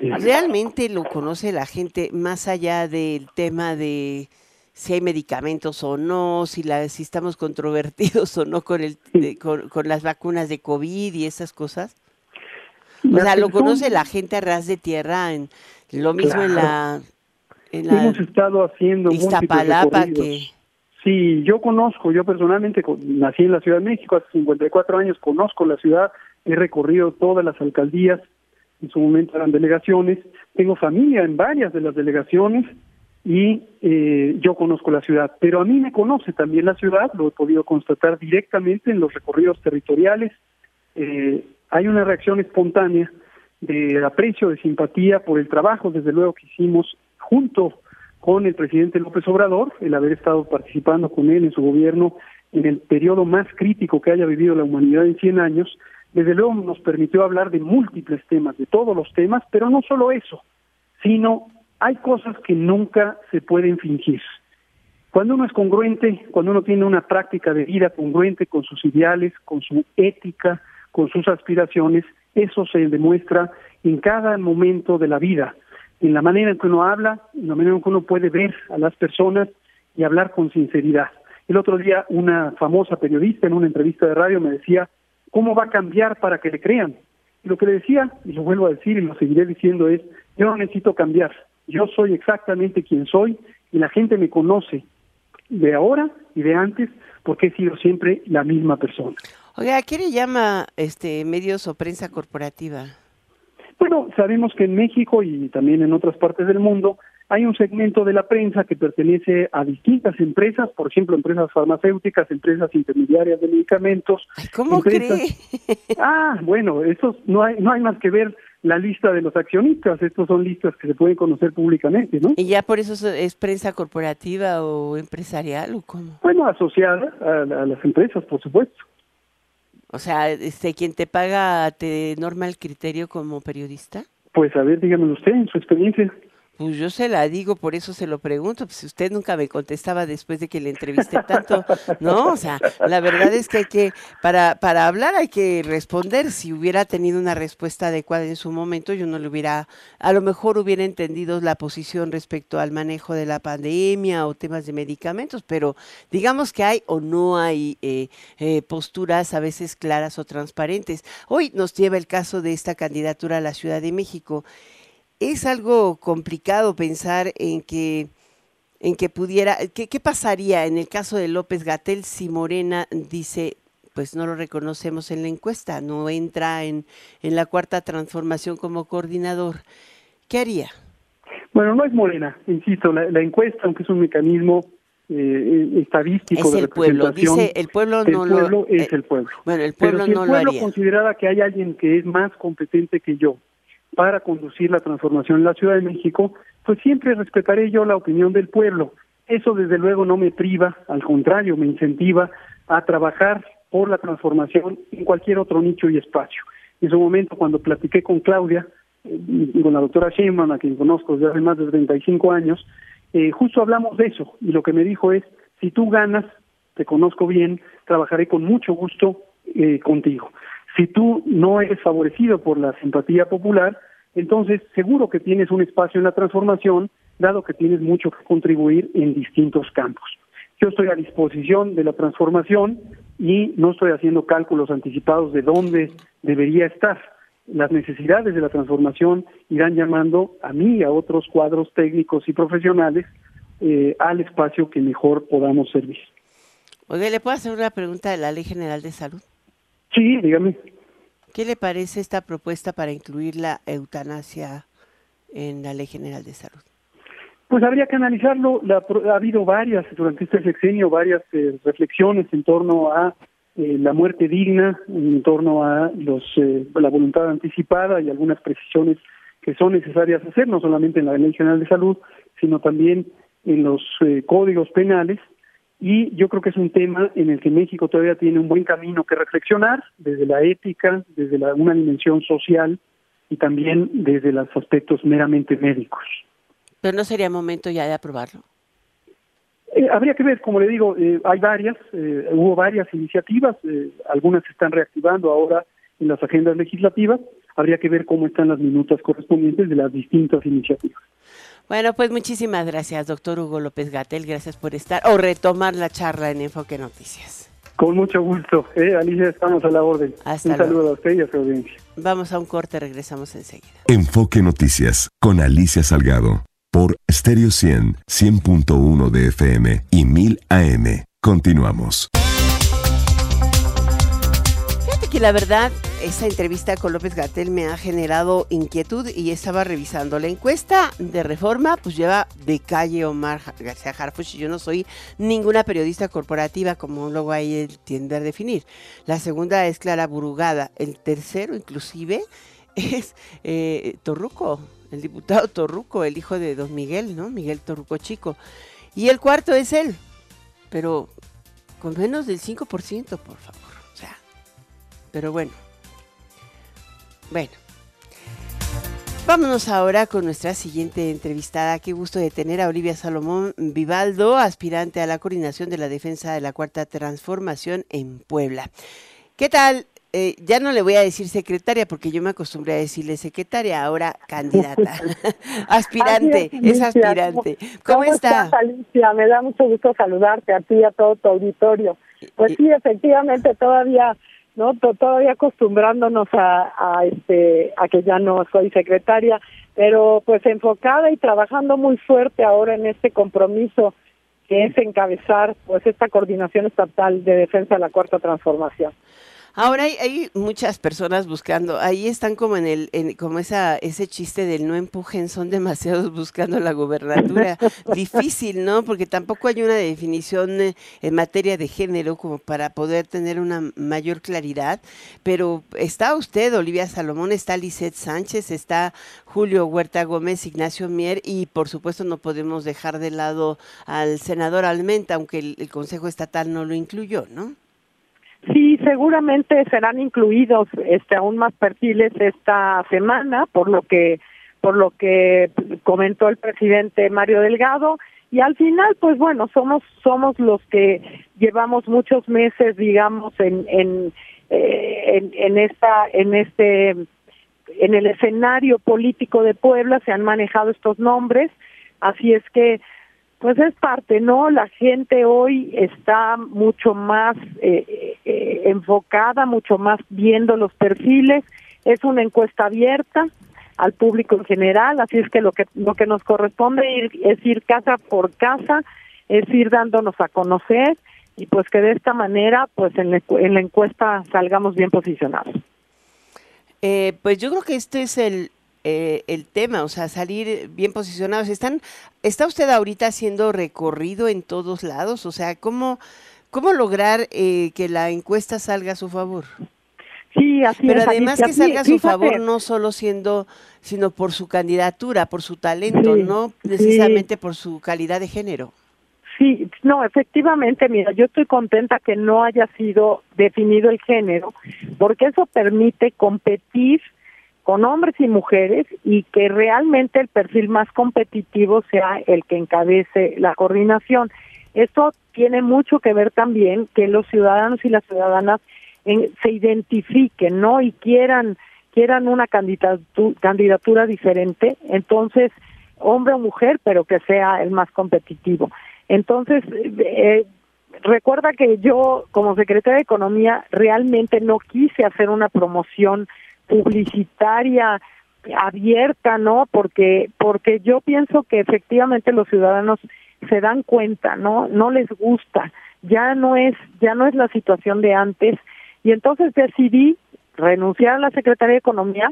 ¿Realmente lo conoce la gente más allá del tema de si hay medicamentos o no, si, la, si estamos controvertidos o no con, el, con, las vacunas de COVID y esas cosas? O sea, lo conoce la gente a ras de tierra, en, lo mismo en la... En la Hemos estado haciendo Iztapalapa que... Sí, yo conozco, yo personalmente nací en la Ciudad de México hace 54 años, conozco la ciudad, he recorrido todas las alcaldías, en su momento eran delegaciones, tengo familia en varias de las delegaciones, y eh, yo conozco la ciudad, pero a mí me conoce también la ciudad, lo he podido constatar directamente en los recorridos territoriales. Eh, hay una reacción espontánea de aprecio, de simpatía por el trabajo, desde luego que hicimos junto con el presidente López Obrador, el haber estado participando con él en su gobierno en el periodo más crítico que haya vivido la humanidad en 100 años, desde luego nos permitió hablar de múltiples temas, de todos los temas, pero no solo eso, sino hay cosas que nunca se pueden fingir. Cuando uno es congruente, cuando uno tiene una práctica de vida congruente con sus ideales, con su ética, con sus aspiraciones, eso se demuestra en cada momento de la vida, en la manera en que uno habla, en la manera en que uno puede ver a las personas y hablar con sinceridad. El otro día una famosa periodista en una entrevista de radio me decía, ¿cómo va a cambiar para que le crean? Y lo que le decía, y lo vuelvo a decir y lo seguiré diciendo, es, yo no necesito cambiar, yo soy exactamente quien soy y la gente me conoce de ahora y de antes porque he sido siempre la misma persona. Oiga, ¿a qué le llama este medios o prensa corporativa? Bueno, sabemos que en México y también en otras partes del mundo hay un segmento de la prensa que pertenece a distintas empresas, por ejemplo, empresas farmacéuticas, empresas intermediarias de medicamentos. ¿Cómo cree? Ah, bueno, eso no hay no hay más que ver la lista de los accionistas. Estos son listas que se pueden conocer públicamente, ¿no? ¿Y ya por eso es prensa corporativa o empresarial o cómo? Bueno, asociada a, las empresas, por supuesto. O sea, este, ¿quién te paga te norma el criterio como periodista? Pues a ver, dígame usted, en su experiencia. Pues yo se la digo, por eso se lo pregunto, pues usted nunca me contestaba después de que le entrevisté tanto, ¿no? O sea, la verdad es que hay que, para, para hablar hay que responder. Si hubiera tenido una respuesta adecuada en su momento, yo no le hubiera, a lo mejor hubiera entendido la posición respecto al manejo de la pandemia o temas de medicamentos, pero digamos que hay o no hay eh, eh, posturas a veces claras o transparentes. Hoy nos lleva el caso de esta candidatura a la Ciudad de México es algo complicado pensar en que en que pudiera, ¿qué, ¿qué, pasaría en el caso de López Gatel si Morena dice, pues no lo reconocemos en la encuesta, no entra en, en la cuarta transformación como coordinador? ¿Qué haría? Bueno, no es Morena, insisto, la, la encuesta, aunque es un mecanismo eh, estadístico es de el pueblo, dice el pueblo no el pueblo lo, es eh, el pueblo. Bueno, el pueblo Pero si no el lo pueblo haría. considerara que hay alguien que es más competente que yo para conducir la transformación en la Ciudad de México, pues siempre respetaré yo la opinión del pueblo. Eso desde luego no me priva, al contrario, me incentiva a trabajar por la transformación en cualquier otro nicho y espacio. En su momento, cuando platiqué con Claudia, eh, con la doctora Sheinbaum, a quien conozco desde hace más de 35 años, eh, justo hablamos de eso y lo que me dijo es, si tú ganas, te conozco bien, trabajaré con mucho gusto eh, contigo. Si tú no eres favorecido por la simpatía popular, entonces seguro que tienes un espacio en la transformación, dado que tienes mucho que contribuir en distintos campos. Yo estoy a disposición de la transformación y no estoy haciendo cálculos anticipados de dónde debería estar. Las necesidades de la transformación irán llamando a mí y a otros cuadros técnicos y profesionales eh, al espacio que mejor podamos servir. Oye, ¿le puedo hacer una pregunta de la Ley General de Salud? Sí, dígame. ¿Qué le parece esta propuesta para incluir la eutanasia en la Ley General de Salud? Pues habría que analizarlo. La, ha habido varias, durante este sexenio, varias eh, reflexiones en torno a eh, la muerte digna, en torno a los, eh, la voluntad anticipada y algunas precisiones que son necesarias hacer, no solamente en la Ley General de Salud, sino también en los eh, códigos penales. Y yo creo que es un tema en el que México todavía tiene un buen camino que reflexionar, desde la ética, desde la, una dimensión social y también desde los aspectos meramente médicos. Pero no sería momento ya de aprobarlo. Eh, habría que ver, como le digo, eh, hay varias, eh, hubo varias iniciativas, algunas se están reactivando ahora en las agendas legislativas, habría que ver cómo están las minutas correspondientes de las distintas iniciativas. Bueno, pues muchísimas gracias, doctor Hugo López Gatel, gracias por estar o retomar la charla en Enfoque Noticias. Con mucho gusto, eh, Alicia, estamos a la orden. Hasta un saludo a usted y a su audiencia. Vamos a un corte, regresamos enseguida. Enfoque Noticias con Alicia Salgado por Stereo 100, 100.1 de FM y 1000 AM. Continuamos. Fíjate que la verdad, esta entrevista con López Gatel me ha generado inquietud y estaba revisando la encuesta de reforma, pues lleva de calle Omar García Harfuch y yo no soy ninguna periodista corporativa como luego ahí tiende a definir. La segunda es Clara Burugada, el tercero inclusive es eh, Torruco, el diputado Torruco, el hijo de don Miguel, ¿no? Miguel Torruco Chico. Y el cuarto es él, pero con menos del 5%, por favor. O sea, pero bueno. Bueno. Vámonos ahora con nuestra siguiente entrevistada. Qué gusto de tener a Olivia Salomón Vivaldo, aspirante a la coordinación de la defensa de la Cuarta Transformación en Puebla. ¿Qué tal? Eh, ya no le voy a decir secretaria porque yo me acostumbré a decirle secretaria, ahora candidata. aspirante, es, aspirante. ¿Cómo, ¿Cómo está? estás, Alicia? Me da mucho gusto saludarte a ti y a todo tu auditorio. Pues sí, efectivamente, todavía no To- todavía acostumbrándonos a, a este a que ya no soy secretaria, pero pues enfocada y trabajando muy fuerte ahora en este compromiso que es encabezar pues esta coordinación estatal de defensa de la cuarta transformación. Ahora hay, hay muchas personas buscando, ahí están como en el, en, como esa, ese chiste del no empujen, son demasiados buscando la gobernatura. Difícil, ¿no? Porque tampoco hay una definición eh, en materia de género como para poder tener una mayor claridad. Pero está usted, Olivia Salomón, está Lisette Sánchez, está Julio Huerta Gómez, Ignacio Mier y por supuesto no podemos dejar de lado al senador Almenta, aunque el, el Consejo Estatal no lo incluyó, ¿no? Sí, seguramente serán incluidos este aún más perfiles esta semana, por lo que por lo que comentó el presidente Mario Delgado. Y al final pues bueno somos somos los que llevamos muchos meses digamos en en, eh, en, en esta en este en el escenario político de Puebla se han manejado estos nombres. Así es que pues es parte, ¿no? La gente hoy está mucho más eh, eh, enfocada, mucho más viendo los perfiles. Es una encuesta abierta al público en general, así es que lo que lo que nos corresponde es ir casa por casa, es ir dándonos a conocer y pues que de esta manera, pues en la, en la encuesta salgamos bien posicionados. Eh, pues yo creo que este es el, eh, el tema, o sea, salir bien posicionados. ¿Están, ¿Está usted ahorita haciendo recorrido en todos lados? O sea, ¿cómo, cómo lograr eh, que la encuesta salga a su favor? Sí, así Pero es, además que salga a su Fíjate. favor no solo siendo, sino por su candidatura, por su talento, Sí, no sí. precisamente por su calidad de género. Sí, no, efectivamente, mira, yo estoy contenta que no haya sido definido el género, porque eso permite competir con hombres y mujeres y que realmente el perfil más competitivo sea el que encabece la coordinación. Esto tiene mucho que ver también que los ciudadanos y las ciudadanas en- se identifiquen, ¿no? Y quieran quieran una candidatu- candidatura diferente, entonces hombre o mujer, pero que sea el más competitivo. Entonces, eh, recuerda que yo como secretaria de Economía realmente no quise hacer una promoción publicitaria abierta, ¿no? Porque porque yo pienso que efectivamente los ciudadanos se dan cuenta, ¿no? No les gusta. Ya no es ya no es la situación de antes y entonces decidí renunciar a la Secretaría de Economía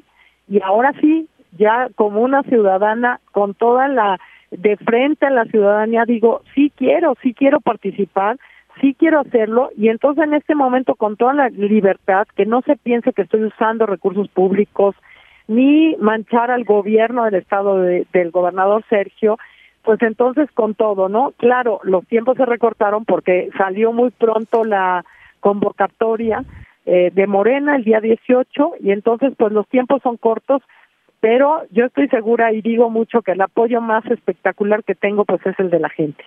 y ahora sí, ya como una ciudadana con toda la de frente a la ciudadanía digo, sí quiero, sí quiero participar, sí quiero hacerlo y entonces en este momento con toda la libertad, que no se piense que estoy usando recursos públicos ni manchar al gobierno del estado de- del gobernador Sergio, pues entonces con todo, ¿no? Claro, los tiempos se recortaron porque salió muy pronto la convocatoria eh, de Morena el día 18 y entonces pues los tiempos son cortos, pero yo estoy segura y digo mucho que el apoyo más espectacular que tengo pues es el de la gente.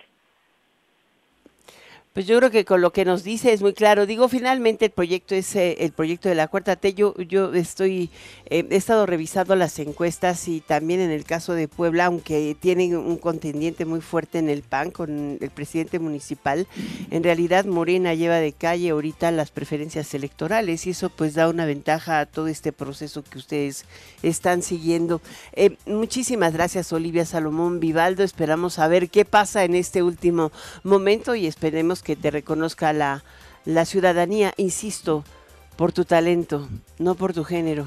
Pues yo creo que con lo que nos dice es muy claro. Digo, finalmente el proyecto es eh, el proyecto de la cuarta T. Yo, yo estoy, eh, he estado revisando las encuestas y también en el caso de Puebla, aunque tienen un contendiente muy fuerte en el PAN con el presidente municipal, en realidad Morena lleva de calle ahorita las preferencias electorales y eso pues da una ventaja a todo este proceso que ustedes están siguiendo. Eh, muchísimas gracias Olivia Salomón Vivaldo. Esperamos a ver qué pasa en este último momento y esperemos que te reconozca la, la ciudadanía, insisto, por tu talento, no por tu género.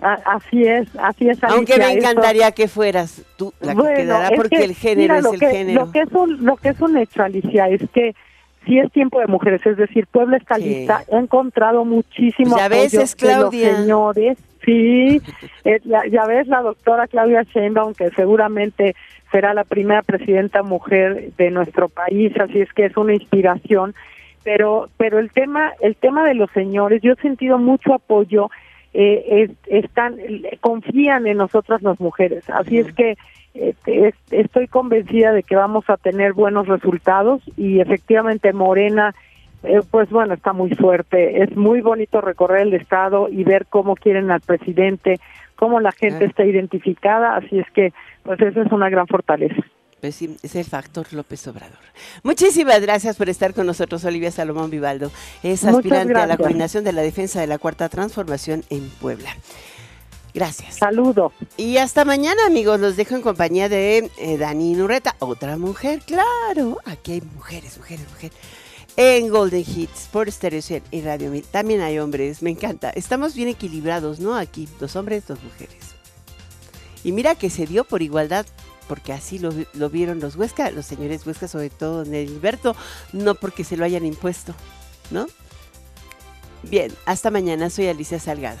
Así es, así es. Aunque me encantaría que fueras tú la que quedará es porque que, el género mira, es lo el que- género. Lo que, es un, lo que es un hecho, Alicia, es que si es tiempo de mujeres, es decir, Puebla está Sí. lista, he encontrado muchísimo Ya ves, apoyo es de los Claudia. señores, sí, eh, ya, ya ves la doctora Claudia Sheinbaum, que seguramente será la primera presidenta mujer de nuestro país, así es que es una inspiración, pero pero el tema el tema de los señores, yo he sentido mucho apoyo eh, es- están confían en nosotras las mujeres. Así es que eh, es- estoy convencida de que vamos a tener buenos resultados y efectivamente Morena eh, pues bueno está muy fuerte es muy bonito recorrer el estado y ver cómo quieren al presidente cómo la gente Claro. está identificada así es que pues esa es una gran fortaleza Pues sí, es el factor López Obrador. Muchísimas gracias por estar con nosotros, Olivia Salomón Vivaldo. Es aspirante a la coordinación de la defensa de la Cuarta Transformación en Puebla. Gracias. Saludo. Y hasta mañana, amigos. Los dejo en compañía de eh, Dani Nurreta, otra mujer, claro. Aquí hay mujeres, mujeres, mujeres. En Golden Hits, por Stereo 100 y Radio 1000. También hay hombres, me encanta. Estamos bien equilibrados, ¿no? Aquí, dos hombres, dos mujeres. Y mira que se dio por igualdad, porque así lo, vi- lo vieron los Huesca, los señores Huesca, sobre todo en no porque se lo hayan impuesto, ¿no? Bien, hasta mañana. Soy Alicia Salgado.